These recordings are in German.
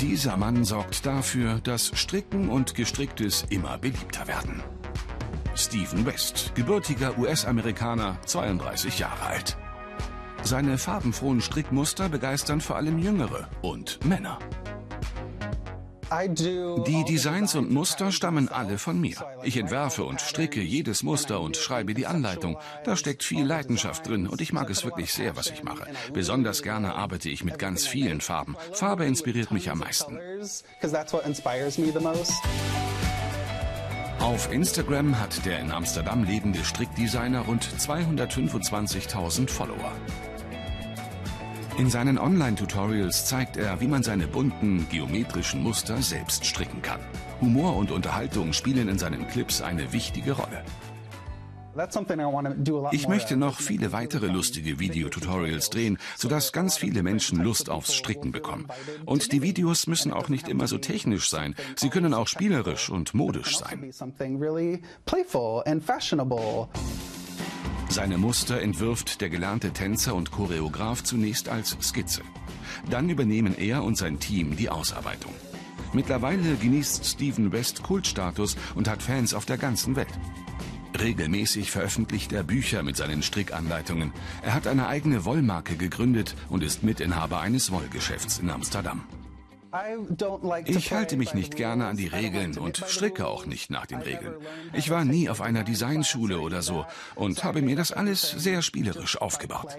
Dieser Mann sorgt dafür, dass Stricken und Gestricktes immer beliebter werden. Stephen West, gebürtiger US-Amerikaner, 32 Jahre alt. Seine farbenfrohen Strickmuster begeistern vor allem Jüngere und Männer. Die Designs und Muster stammen alle von mir. Ich entwerfe und stricke jedes Muster und schreibe die Anleitung. Da steckt viel Leidenschaft drin und ich mag es wirklich sehr, was ich mache. Besonders gerne arbeite ich mit ganz vielen Farben. Farbe inspiriert mich am meisten. Auf Instagram hat der in Amsterdam lebende Strickdesigner rund 225.000 Follower. In seinen Online-Tutorials zeigt er, wie man seine bunten, geometrischen Muster selbst stricken kann. Humor und Unterhaltung spielen in seinen Clips eine wichtige Rolle. Ich möchte noch viele weitere lustige Videotutorials drehen, sodass ganz viele Menschen Lust aufs Stricken bekommen. Und die Videos müssen auch nicht immer so technisch sein. Sie können auch spielerisch und modisch sein. Seine Muster entwirft der gelernte Tänzer und Choreograf zunächst als Skizze. Dann übernehmen er und sein Team die Ausarbeitung. Mittlerweile genießt Stephen West Kultstatus und hat Fans auf der ganzen Welt. Regelmäßig veröffentlicht er Bücher mit seinen Strickanleitungen. Er hat eine eigene Wollmarke gegründet und ist Mitinhaber eines Wollgeschäfts in Amsterdam. Ich halte mich nicht gerne an die Regeln und stricke auch nicht nach den Regeln. Ich war nie auf einer Designschule oder so und habe mir das alles sehr spielerisch aufgebaut.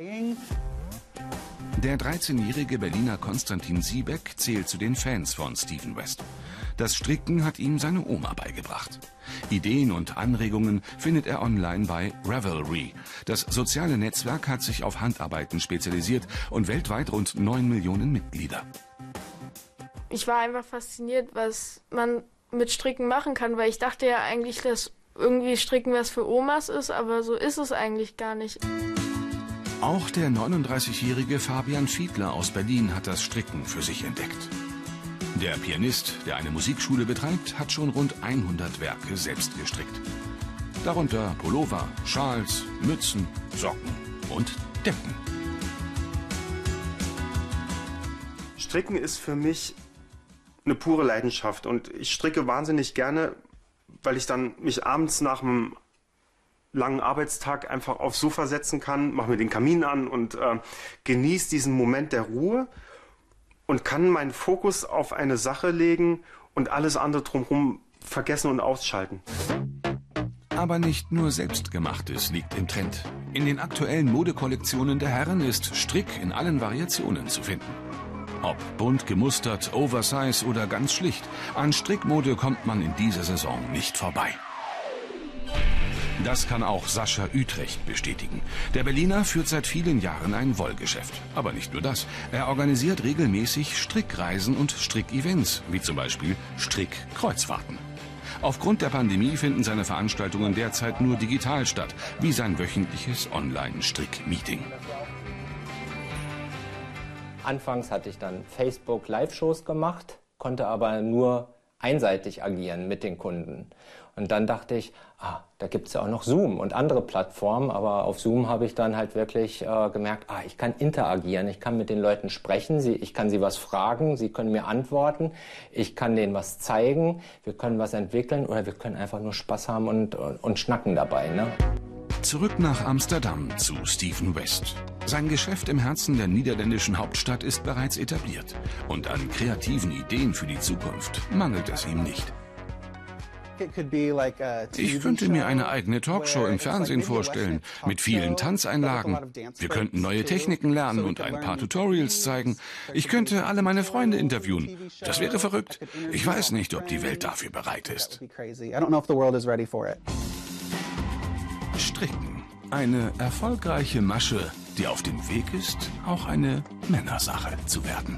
Der 13-jährige Berliner Konstantin Siebeck zählt zu den Fans von Stephen West. Das Stricken hat ihm seine Oma beigebracht. Ideen und Anregungen findet er online bei Ravelry. Das soziale Netzwerk hat sich auf Handarbeiten spezialisiert und weltweit rund 9 Millionen Mitglieder ich war einfach fasziniert, was man mit Stricken machen kann, weil ich dachte ja eigentlich, dass irgendwie Stricken was für Omas ist, aber so ist es eigentlich gar nicht. Auch der 39-jährige Fabian Fiedler aus Berlin hat das Stricken für sich entdeckt. Der Pianist, der eine Musikschule betreibt, hat schon rund 100 Werke selbst gestrickt. Darunter Pullover, Schals, Mützen, Socken und Decken. Stricken ist für mich eine pure Leidenschaft und ich stricke wahnsinnig gerne, weil ich dann mich abends nach einem langen Arbeitstag einfach aufs Sofa setzen kann, mache mir den Kamin an und äh, genieße diesen Moment der Ruhe und kann meinen Fokus auf eine Sache legen und alles andere drumherum vergessen und ausschalten. Aber nicht nur Selbstgemachtes liegt im Trend. In den aktuellen Modekollektionen der Herren ist Strick in allen Variationen zu finden. Ob bunt gemustert, oversize oder ganz schlicht, an Strickmode kommt man in dieser Saison nicht vorbei. Das kann auch Sascha Utrecht bestätigen. Der Berliner führt seit vielen Jahren ein Wollgeschäft. Aber nicht nur das. Er organisiert regelmäßig Strickreisen und Strickevents, wie zum Beispiel Strickkreuzfahrten. Aufgrund der Pandemie finden seine Veranstaltungen derzeit nur digital statt, wie sein wöchentliches Online-Strick-Meeting. Anfangs hatte ich dann Facebook Live-Shows gemacht, konnte aber nur einseitig agieren mit den Kunden. Und dann dachte ich, ah, da gibt es ja auch noch Zoom und andere Plattformen, aber auf Zoom habe ich dann halt wirklich äh, gemerkt, ah, ich kann interagieren, ich kann mit den Leuten sprechen, sie, ich kann sie was fragen, sie können mir antworten, ich kann denen was zeigen, wir können was entwickeln oder wir können einfach nur Spaß haben und, und, und schnacken dabei. Ne? Zurück nach Amsterdam zu Stephen West. Sein Geschäft im Herzen der niederländischen Hauptstadt ist bereits etabliert. Und an kreativen Ideen für die Zukunft mangelt es ihm nicht. Ich könnte mir eine eigene Talkshow im Fernsehen vorstellen, mit vielen Tanzeinlagen. Wir könnten neue Techniken lernen und ein paar Tutorials zeigen. Ich könnte alle meine Freunde interviewen. Das wäre verrückt. Ich weiß nicht, ob die Welt dafür bereit ist. Stricken. Eine erfolgreiche Masche, die auf dem Weg ist, auch eine Männersache zu werden.